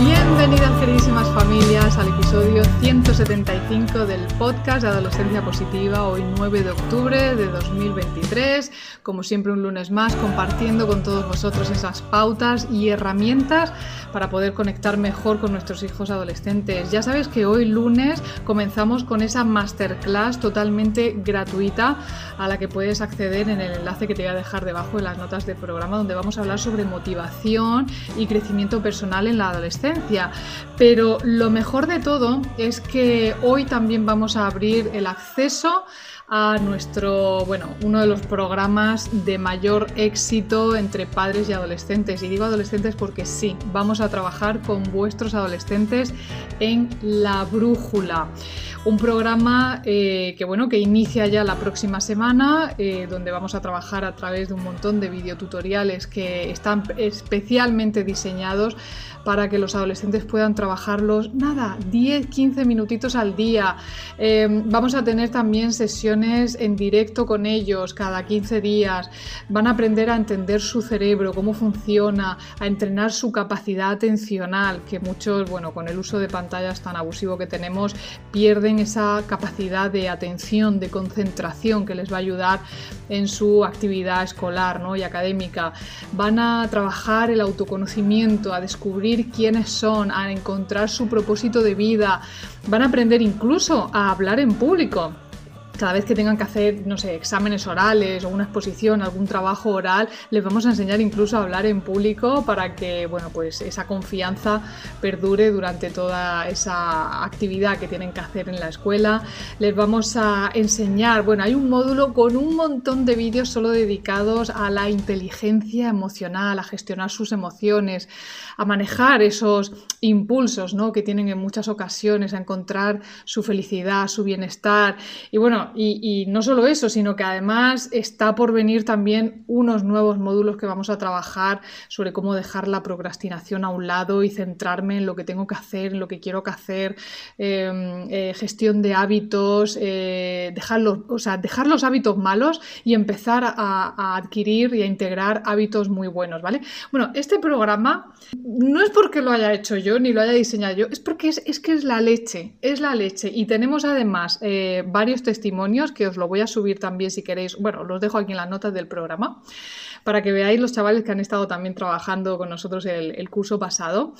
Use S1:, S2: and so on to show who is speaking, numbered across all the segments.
S1: Bienvenidas queridísimas familias al episodio 175 del podcast de Adolescencia Positiva, hoy 9 de octubre de 2023, como siempre un lunes más, compartiendo con todos vosotros esas pautas y herramientas para poder conectar mejor con nuestros hijos adolescentes. Ya sabes que hoy lunes comenzamos con esa masterclass totalmente gratuita a la que puedes acceder en el enlace que te voy a dejar debajo de las notas del programa, donde vamos a hablar sobre motivación y crecimiento personal en la adolescencia pero lo mejor de todo es que hoy también vamos a abrir el acceso a nuestro, bueno, uno de los programas de mayor éxito entre padres y adolescentes. Y digo adolescentes porque sí, vamos a trabajar con vuestros adolescentes en La Brújula. Un programa eh, que, bueno, que inicia ya la próxima semana, eh, donde vamos a trabajar a través de un montón de videotutoriales que están especialmente diseñados para que los adolescentes puedan trabajarlos, nada, 10, 15 minutitos al día. Em, vamos a tener también sesiones en directo con ellos cada 15 días. Van a aprender a entender su cerebro, cómo funciona, a entrenar su capacidad atencional, que muchos, bueno, con el uso de pantallas tan abusivo que tenemos, pierden esa capacidad de atención, de concentración que les va a ayudar en su actividad escolar ¿no? y académica. Van a trabajar el autoconocimiento, a descubrir quiénes son, a encontrar su propósito de vida, van a aprender incluso a hablar en público cada vez que tengan que hacer, no sé, exámenes orales o una exposición, algún trabajo oral, les vamos a enseñar incluso a hablar en público para que, bueno, pues esa confianza perdure durante toda esa actividad que tienen que hacer en la escuela. Les vamos a enseñar, bueno, hay un módulo con un montón de vídeos solo dedicados a la inteligencia emocional, a gestionar sus emociones, a manejar esos impulsos, ¿no? Que tienen en muchas ocasiones, a encontrar su felicidad, su bienestar. Y bueno, y, no solo eso, sino que además está por venir también unos nuevos módulos que vamos a trabajar sobre cómo dejar la procrastinación a un lado y centrarme en lo que tengo que hacer, en lo que quiero que hacer, em, eh, gestión de hábitos, eh, dejar, los, o sea, dejar los hábitos malos y empezar a, adquirir y a integrar hábitos muy buenos, ¿vale? Bueno, este programa no es porque lo haya hecho yo ni lo haya diseñado yo, es porque es, es que es la leche, es la leche y tenemos además eh, varios testimonios que os lo voy a subir también si queréis. Bueno, los dejo aquí en las notas del programa para que veáis los chavales que han estado también trabajando con nosotros el, curso pasado,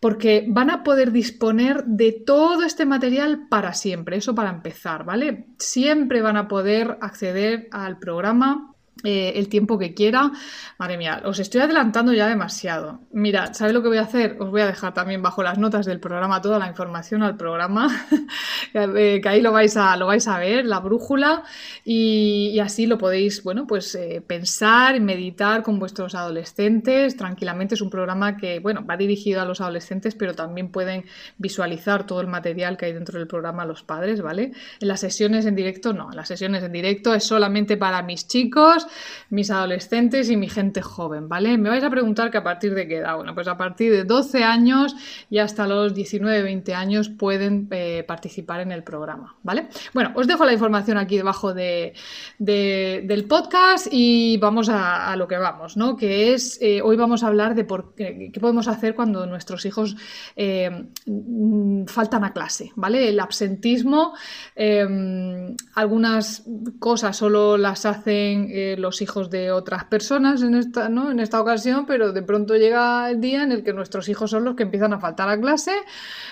S1: porque van a poder disponer de todo este material para siempre, eso para empezar, ¿vale? Siempre van a poder acceder al programa eh, el tiempo que quiera. Madre mía, os estoy adelantando ya demasiado. Mira, ¿sabéis lo que voy a hacer? Os voy a dejar también bajo las notas del programa toda la información al programa, eh, que ahí lo vais, a, lo vais a ver, la brújula, y, así lo podéis, bueno, pues eh, pensar meditar con vuestros adolescentes tranquilamente. Es un programa que, bueno, va dirigido a los adolescentes, pero también pueden visualizar todo el material que hay dentro del programa los padres, ¿vale? En las sesiones en directo, no, en las sesiones en directo es solamente para mis chicos mis adolescentes y mi gente joven, ¿vale? Me vais a preguntar que a partir de qué edad. Bueno, pues a partir de 12 años y hasta los 19, 20 años pueden eh, participar en el programa, ¿vale? Bueno, os dejo la información aquí debajo de, del podcast y vamos a, lo que vamos, ¿no? Que es, eh, hoy vamos a hablar de por qué, qué podemos hacer cuando nuestros hijos eh, faltan a clase, ¿vale? El absentismo, algunas cosas solo las hacen los hijos de otras personas en esta, ¿no? en esta ocasión, pero de pronto llega el día en el que nuestros hijos son los que empiezan a faltar a clase,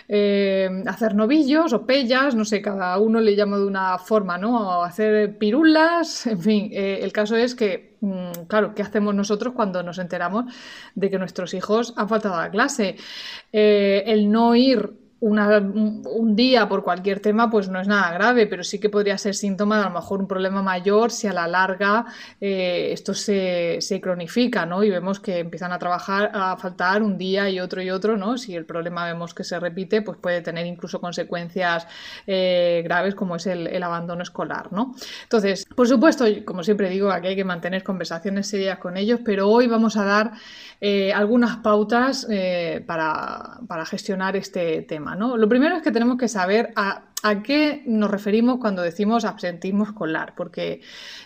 S1: eh, hacer novillos o pellas, no sé, cada uno le llama de una forma, ¿no? hacer pirulas, en fin, eh, el caso es que mm, claro, ¿qué hacemos nosotros cuando nos enteramos de que nuestros hijos han faltado a clase? Eh, el no ir un día por cualquier tema, pues no es nada grave, pero sí que podría ser síntoma de a lo mejor un problema mayor si a la larga eh, esto se, cronifica, ¿no? Y vemos que empiezan a trabajar, a faltar un día y otro y otro, ¿no? Si el problema vemos que se repite, pues puede tener incluso consecuencias eh, graves como es el, abandono escolar, ¿no? Entonces, por supuesto, como siempre digo, aquí hay que mantener conversaciones serias con ellos, pero hoy vamos a dar eh, algunas pautas para, para gestionar este tema. Lo primero es que tenemos que saber a, qué nos referimos cuando decimos absentismo escolar, porque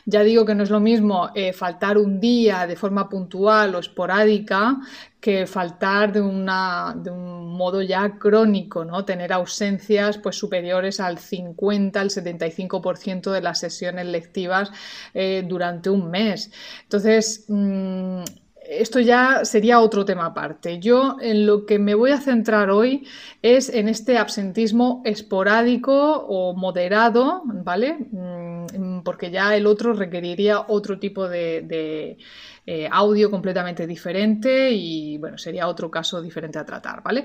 S1: ya digo que no es lo mismo eh, faltar un día de forma puntual o esporádica que faltar de, una, de un modo ya crónico, ¿no? Tener ausencias pues, superiores al 50, al 75% de las sesiones lectivas eh, durante un mes. Entonces, mm, esto ya sería otro tema aparte. Yo en lo que me voy a centrar hoy es en este absentismo esporádico o moderado, ¿vale? Mm, porque ya el otro requeriría otro tipo de, eh, audio completamente diferente y bueno, sería otro caso diferente a tratar, ¿vale?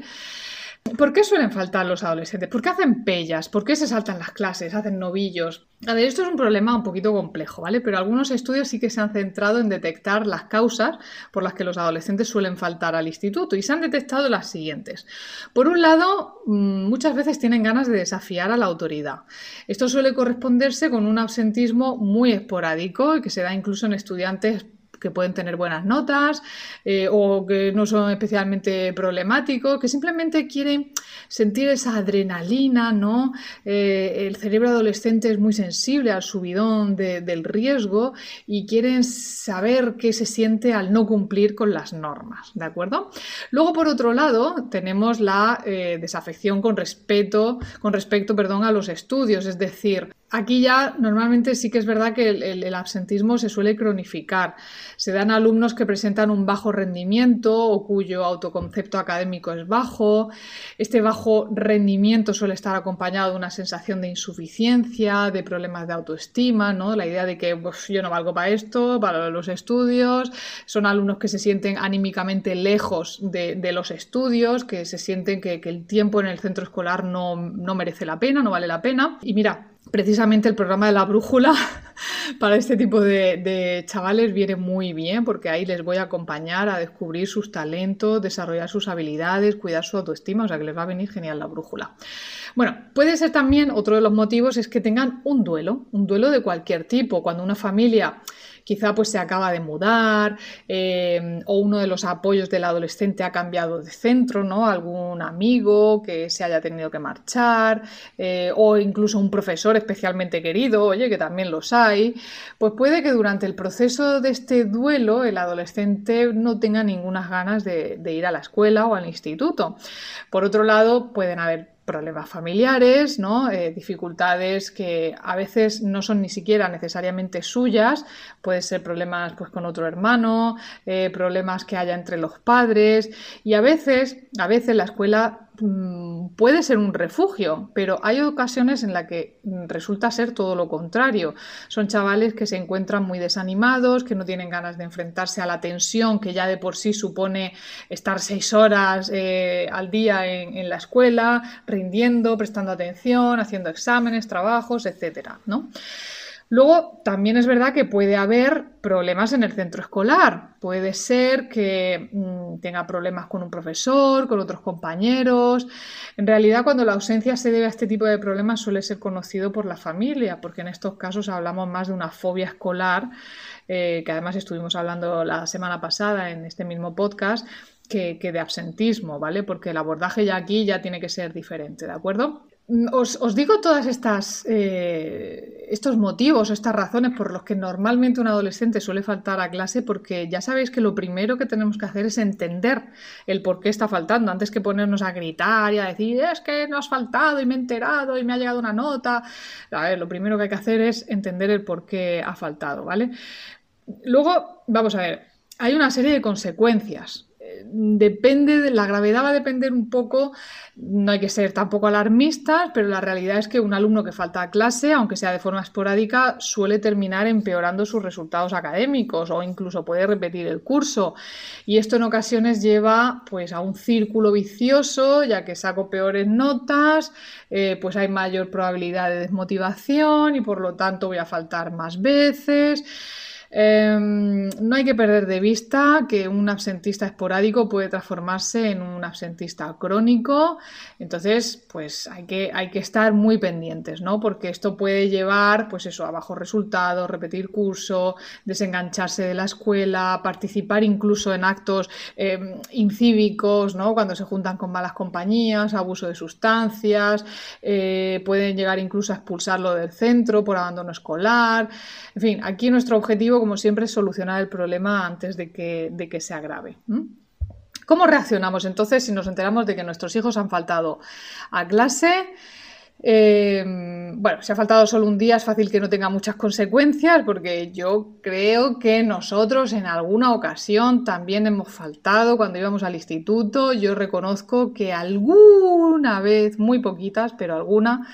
S1: ¿Por qué suelen faltar los adolescentes? ¿Por qué hacen pellas? ¿Por qué se saltan las clases? ¿Hacen novillos? A ver, esto es un problema un poquito complejo, ¿vale? Pero algunos estudios sí que se han centrado en detectar las causas por las que los adolescentes suelen faltar al instituto y se han detectado las siguientes. Por un lado, mm, muchas veces tienen ganas de desafiar a la autoridad. Esto suele corresponderse con un absentismo muy esporádico y que se da incluso en estudiantes que pueden tener buenas notas eh, o que no son especialmente problemáticos, que simplemente quieren sentir esa adrenalina, ¿no? Eh, el cerebro adolescente es muy sensible al subidón del riesgo y quieren saber qué se siente al no cumplir con las normas, ¿de acuerdo? Luego, por otro lado, tenemos la eh, desafección con respeto, con respecto, perdón, a los estudios, es decir, Aquí ya normalmente sí que es verdad que el, absentismo se suele cronificar. Se dan alumnos que presentan un bajo rendimiento o cuyo autoconcepto académico es bajo. Este bajo rendimiento suele estar acompañado de una sensación de insuficiencia, de problemas de autoestima, ¿no? la idea de que yo no valgo para esto, para los estudios. Son alumnos que se sienten anímicamente lejos de, los estudios, que se sienten que, el tiempo en el centro escolar no merece la pena, no vale la pena. Y mira, precisamente el programa de la brújula para este tipo de, chavales viene muy bien porque ahí les voy a acompañar a descubrir sus talentos, desarrollar sus habilidades, cuidar su autoestima, o sea que les va a venir genial la brújula. Bueno, puede ser también otro de los motivos es que tengan un duelo, un duelo de cualquier tipo, cuando una familia quizá pues se acaba de mudar eh, o uno de los apoyos del adolescente ha cambiado de centro, ¿no? Algún amigo que se haya tenido que marchar eh, o incluso un profesor especialmente querido, oye, que también los hay, pues puede que durante el proceso de este duelo el adolescente no tenga ninguna ganas de ir a la escuela o al instituto. Por otro lado, pueden haber problemas familiares, ¿no? Eh, dificultades que a veces no son ni siquiera necesariamente suyas, puede ser problemas pues, con otro hermano, eh, problemas que haya entre los padres y a veces, a veces la escuela puede ser un refugio, pero hay ocasiones en las que mm, resulta ser todo lo contrario. Son chavales que se encuentran muy desanimados, que no tienen ganas de enfrentarse a la tensión que ya de por sí supone estar seis horas eh, al día en, la escuela, rindiendo, prestando atención, haciendo exámenes, trabajos, etcétera, ¿no? Luego, también es verdad que puede haber problemas en el centro escolar. Puede ser que mm, tenga problemas con un profesor, con otros compañeros. En realidad, cuando la ausencia se debe a este tipo de problemas, suele ser conocido por la familia, porque en estos casos hablamos más de una fobia escolar, eh, que además estuvimos hablando la semana pasada en este mismo podcast, que, que de absentismo, ¿vale? Porque el abordaje ya aquí ya tiene que ser diferente, ¿de acuerdo? Mm, os, digo todas estas eh, estos motivos, estas razones por los que normalmente un adolescente suele faltar a clase, porque ya sabéis que lo primero que tenemos que hacer es entender el por qué está faltando, antes que ponernos a gritar y a decir es que no has faltado y me he enterado y me ha llegado una nota. A ver, lo primero que hay que hacer es entender el por qué ha faltado, ¿vale? Luego, vamos a ver, hay una serie de consecuencias depende, de, la gravedad va a depender un poco, no hay que ser tampoco alarmistas, pero la realidad es que un alumno que falta a clase, aunque sea de forma esporádica, suele terminar empeorando sus resultados académicos o incluso puede repetir el curso. Y esto en ocasiones lleva pues a un círculo vicioso, ya que saco peores notas, eh, pues hay mayor probabilidad de desmotivación y por lo tanto voy a faltar más veces. Em, no hay que perder de vista que un absentista esporádico puede transformarse en un absentista crónico, entonces pues hay que, hay que estar muy pendientes, ¿no? Porque esto puede llevar pues eso, a bajos resultados, repetir curso, desengancharse de la escuela, participar incluso en actos em, incívicos, ¿no? Cuando se juntan con malas compañías, abuso de sustancias, eh, pueden llegar incluso a expulsarlo del centro por abandono escolar, en fin, aquí nuestro objetivo como siempre, solucionar el problema antes de que, de que se agrave. ¿Cómo reaccionamos entonces si nos enteramos de que nuestros hijos han faltado a clase? Em, bueno, si ha faltado solo un día es fácil que no tenga muchas consecuencias porque yo creo que nosotros en alguna ocasión también hemos faltado cuando íbamos al instituto. Yo reconozco que alguna vez, muy poquitas, pero alguna,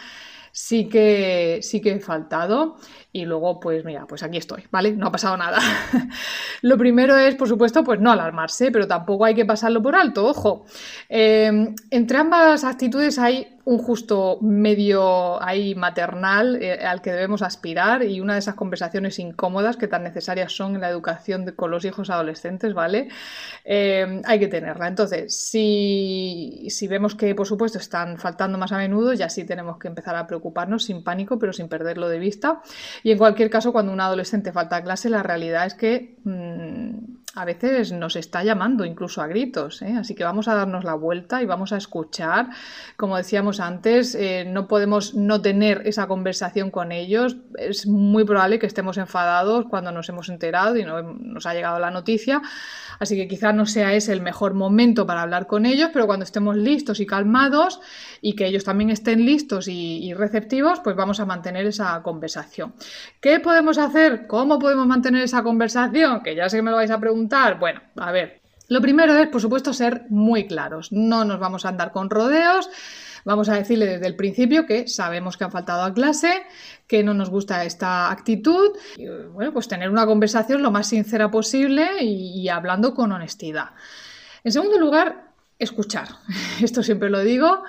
S1: sí que, sí que he faltado. Y luego, pues mira, pues aquí estoy, ¿vale? No ha pasado nada. Lo primero es, por supuesto, pues no alarmarse, pero tampoco hay que pasarlo por alto, ojo. Em, entre ambas actitudes hay un justo medio ahí maternal eh, al que debemos aspirar y una de esas conversaciones incómodas que tan necesarias son en la educación con los hijos adolescentes, ¿vale? Em, hay que tenerla. Entonces, si, si vemos que, por supuesto, están faltando más a menudo, ya sí tenemos que empezar a preocuparnos sin pánico, pero sin perderlo de vista. Y en cualquier caso, cuando un adolescente falta clase, la realidad es que mm, a veces nos está llamando incluso a gritos. ¿eh? Así que vamos a darnos la vuelta y vamos a escuchar. Como decíamos antes, eh, no podemos no tener esa conversación con ellos. Es muy probable que estemos enfadados cuando nos hemos enterado y no nos ha llegado la noticia. Así que quizás no sea ese el mejor momento para hablar con ellos, pero cuando estemos listos y calmados y que ellos también estén listos y, receptivos, pues vamos a mantener esa conversación. ¿Qué podemos hacer? ¿Cómo podemos mantener esa conversación? Que ya sé que me lo vais a preguntar. Bueno, a ver. Lo primero es, por supuesto, ser muy claros. No nos vamos a andar con rodeos. Vamos a decirle desde el principio que sabemos que han faltado a clase, que no nos gusta esta actitud. Y, bueno, pues tener una conversación lo más sincera posible y, y hablando con honestidad. En segundo lugar, escuchar. Esto siempre lo digo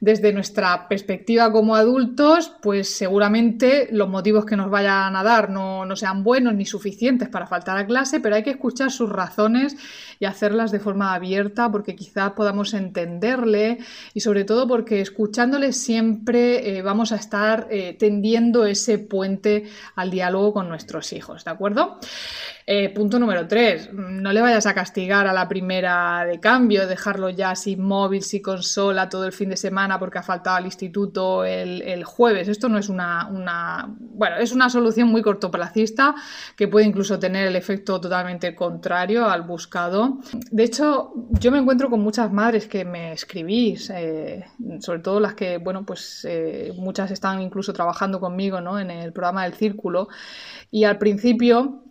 S1: desde nuestra perspectiva como adultos, pues seguramente los motivos que nos vayan a dar no, sean buenos ni suficientes para faltar a clase, pero hay que escuchar sus razones y hacerlas de forma abierta porque quizás podamos entenderle y sobre todo porque escuchándole siempre eh, vamos a estar eh, tendiendo ese puente al diálogo con nuestros hijos, ¿de acuerdo? Eh, punto número tres, no le vayas a castigar a la primera de cambio, dejarlo ya sin móvil, sin consola todo el fin de semana porque ha faltado al instituto el, jueves. Esto no es una, bueno, es una solución muy cortoplacista que puede incluso tener el efecto totalmente contrario al buscado. De hecho, yo me encuentro con muchas madres que me escribís, eh, sobre todo las que, bueno, pues eh, muchas están incluso trabajando conmigo ¿no? en el programa del círculo. Y al principio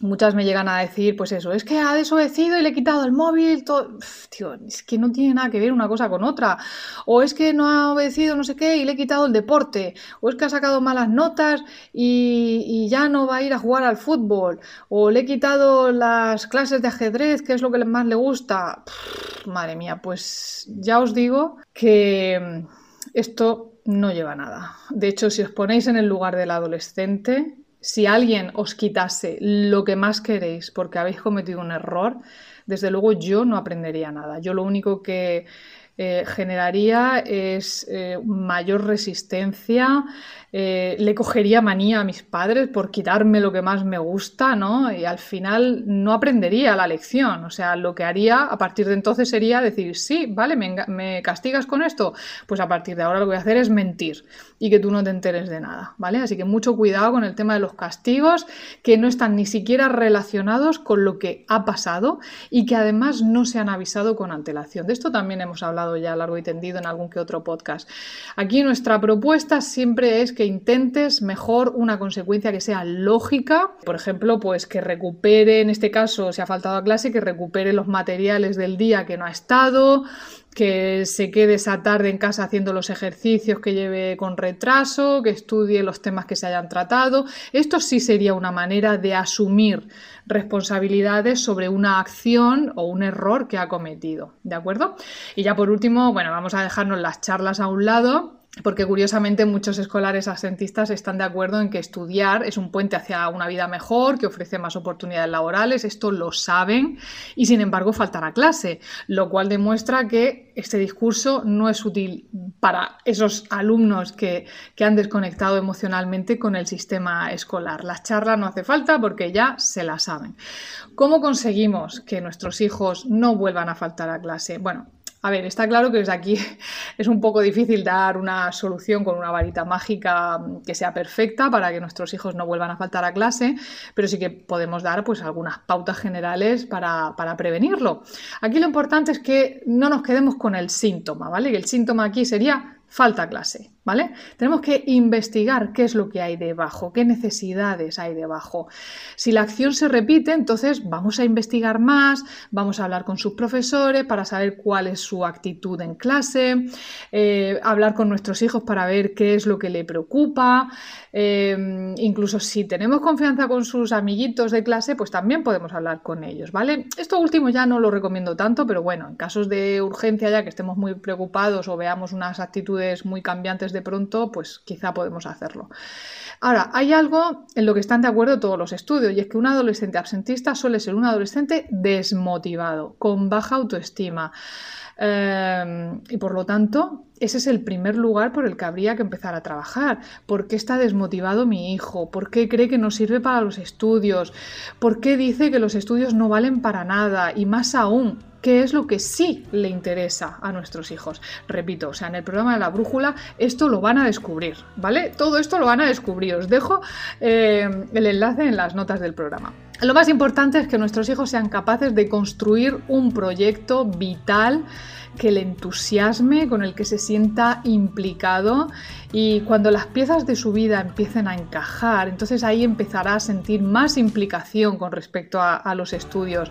S1: muchas me llegan a decir, pues eso, es que ha desobedecido y le he quitado el móvil, todo. tío, es que no tiene nada que ver una cosa con otra. O es que no ha obedecido no sé qué y le he quitado el deporte. O es que ha sacado malas notas y, ya no va a ir a jugar al fútbol. O le he quitado las clases de ajedrez, que es lo que más le gusta. madre mía, pues ya os digo que esto no lleva a nada. De hecho, si os ponéis en el lugar del adolescente, si alguien os quitase lo que más queréis porque habéis cometido un error, desde luego yo no aprendería nada. Yo lo único que eh, generaría es eh, mayor resistencia, eh, le cogería manía a mis padres por quitarme lo que más me gusta, ¿no? Y al final no aprendería la lección. O sea, lo que haría a partir de entonces sería decir, sí, vale, me, castigas con esto, pues a partir de ahora lo que voy a hacer es mentir y que tú no te enteres de nada, ¿vale? Así que mucho cuidado con el tema de los castigos que no están ni siquiera relacionados con lo que ha pasado y que además no se han avisado con antelación. De esto también hemos hablado ya largo y tendido en algún que otro podcast. Aquí nuestra propuesta siempre es que intentes mejor una consecuencia que sea lógica, por ejemplo, pues que recupere, en este caso, si ha faltado a clase, que recupere los materiales del día que no ha estado, que se quede esa tarde en casa haciendo los ejercicios que lleve con retraso, que estudie los temas que se hayan tratado. Esto sí sería una manera de asumir responsabilidades sobre una acción o un error que ha cometido, ¿de acuerdo? Y ya por último, bueno, vamos a dejarnos las charlas a un lado porque curiosamente muchos escolares asentistas están de acuerdo en que estudiar es un puente hacia una vida mejor, que ofrece más oportunidades laborales, esto lo saben y sin embargo faltan a clase, lo cual demuestra que este discurso no es útil para esos alumnos que, que han desconectado emocionalmente con el sistema escolar. Las charlas no hace falta porque ya se las saben. ¿Cómo conseguimos que nuestros hijos no vuelvan a faltar a clase? Bueno, a ver, está claro que desde aquí es un poco difícil dar una solución con una varita mágica que sea perfecta para que nuestros hijos no vuelvan a faltar a clase, pero sí que podemos dar pues algunas pautas generales para, para prevenirlo. Aquí lo importante es que no nos quedemos con el síntoma, ¿vale? Y el síntoma aquí sería falta clase. ¿Vale? Tenemos que investigar qué es lo que hay debajo, qué necesidades hay debajo. Si la acción se repite, entonces vamos a investigar más, vamos a hablar con sus profesores para saber cuál es su actitud en clase, eh, hablar con nuestros hijos para ver qué es lo que le preocupa. Eh, incluso si tenemos confianza con sus amiguitos de clase, pues también podemos hablar con ellos. Esto último ya no lo recomiendo tanto, pero bueno, en casos de urgencia ya que estemos muy preocupados o veamos unas actitudes muy cambiantes de pronto, pues quizá podemos hacerlo. Ahora, hay algo en lo que están de acuerdo todos los estudios, y es que un adolescente absentista suele ser un adolescente desmotivado, con baja autoestima. Em, y por lo tanto, ese es el primer lugar por el que habría que empezar a trabajar. ¿Por qué está desmotivado mi hijo? ¿Por qué cree que no sirve para los estudios? ¿Por qué dice que los estudios no valen para nada? Y más aún, qué es lo que sí le interesa a nuestros hijos. Repito, o sea, en el programa de la brújula esto lo van a descubrir, ¿vale? Todo esto lo van a descubrir. Os dejo eh, el enlace en las notas del programa. Lo más importante es que nuestros hijos sean capaces de construir un proyecto vital que le entusiasme, con el que se sienta implicado y cuando las piezas de su vida empiecen a encajar, entonces ahí empezará a sentir más implicación con respecto a, los estudios.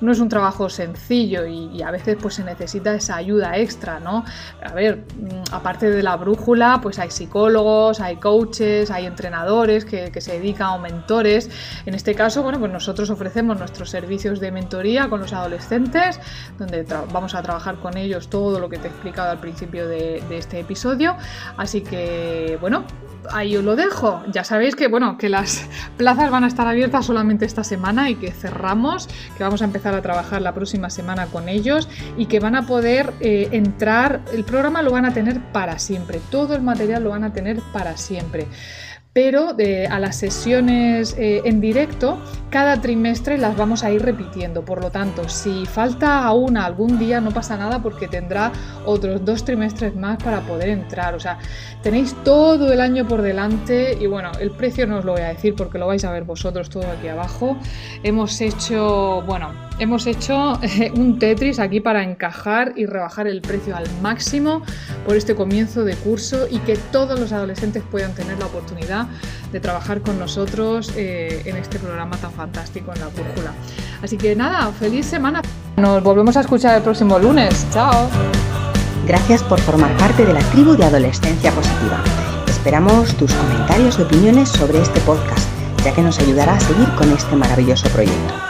S1: No es un trabajo sencillo y, a veces pues se necesita esa ayuda extra, ¿no? A ver, mm, aparte de la brújula, pues hay psicólogos, hay coaches, hay entrenadores que, se dedican o mentores. En este caso, bueno, pues nosotros ofrecemos nuestros servicios de mentoría con los adolescentes, donde vamos a trabajar con ellos todo lo que te he explicado al principio de este episodio. Así que bueno, ahí os lo dejo. Ya sabéis que, bueno, que las plazas van a estar abiertas solamente esta semana y que cerramos, que vamos a empezar a trabajar la próxima semana con ellos y que van a poder eh, entrar, el programa lo van a tener para siempre, todo el material lo van a tener para siempre pero a las sesiones eh, en directo, cada trimestre las vamos a ir repitiendo. Por lo tanto, si falta una algún día, no pasa nada porque tendrá otros dos trimestres más para poder entrar. O sea, tenéis todo el año por delante y bueno, el precio no os lo voy a decir porque lo vais a ver vosotros todo aquí abajo. Hemos hecho, bueno, hemos hecho eh, un Tetris aquí para encajar y rebajar el precio al máximo por este comienzo de curso y que todos los adolescentes puedan tener la oportunidad de trabajar con nosotros eh, en este programa tan fantástico en la brújula. Así que nada, feliz semana. Nos volvemos a escuchar el próximo lunes. Chao.
S2: Gracias por formar parte de la tribu de Adolescencia Positiva. Esperamos tus comentarios y opiniones sobre este podcast, ya que nos ayudará a seguir con este maravilloso proyecto.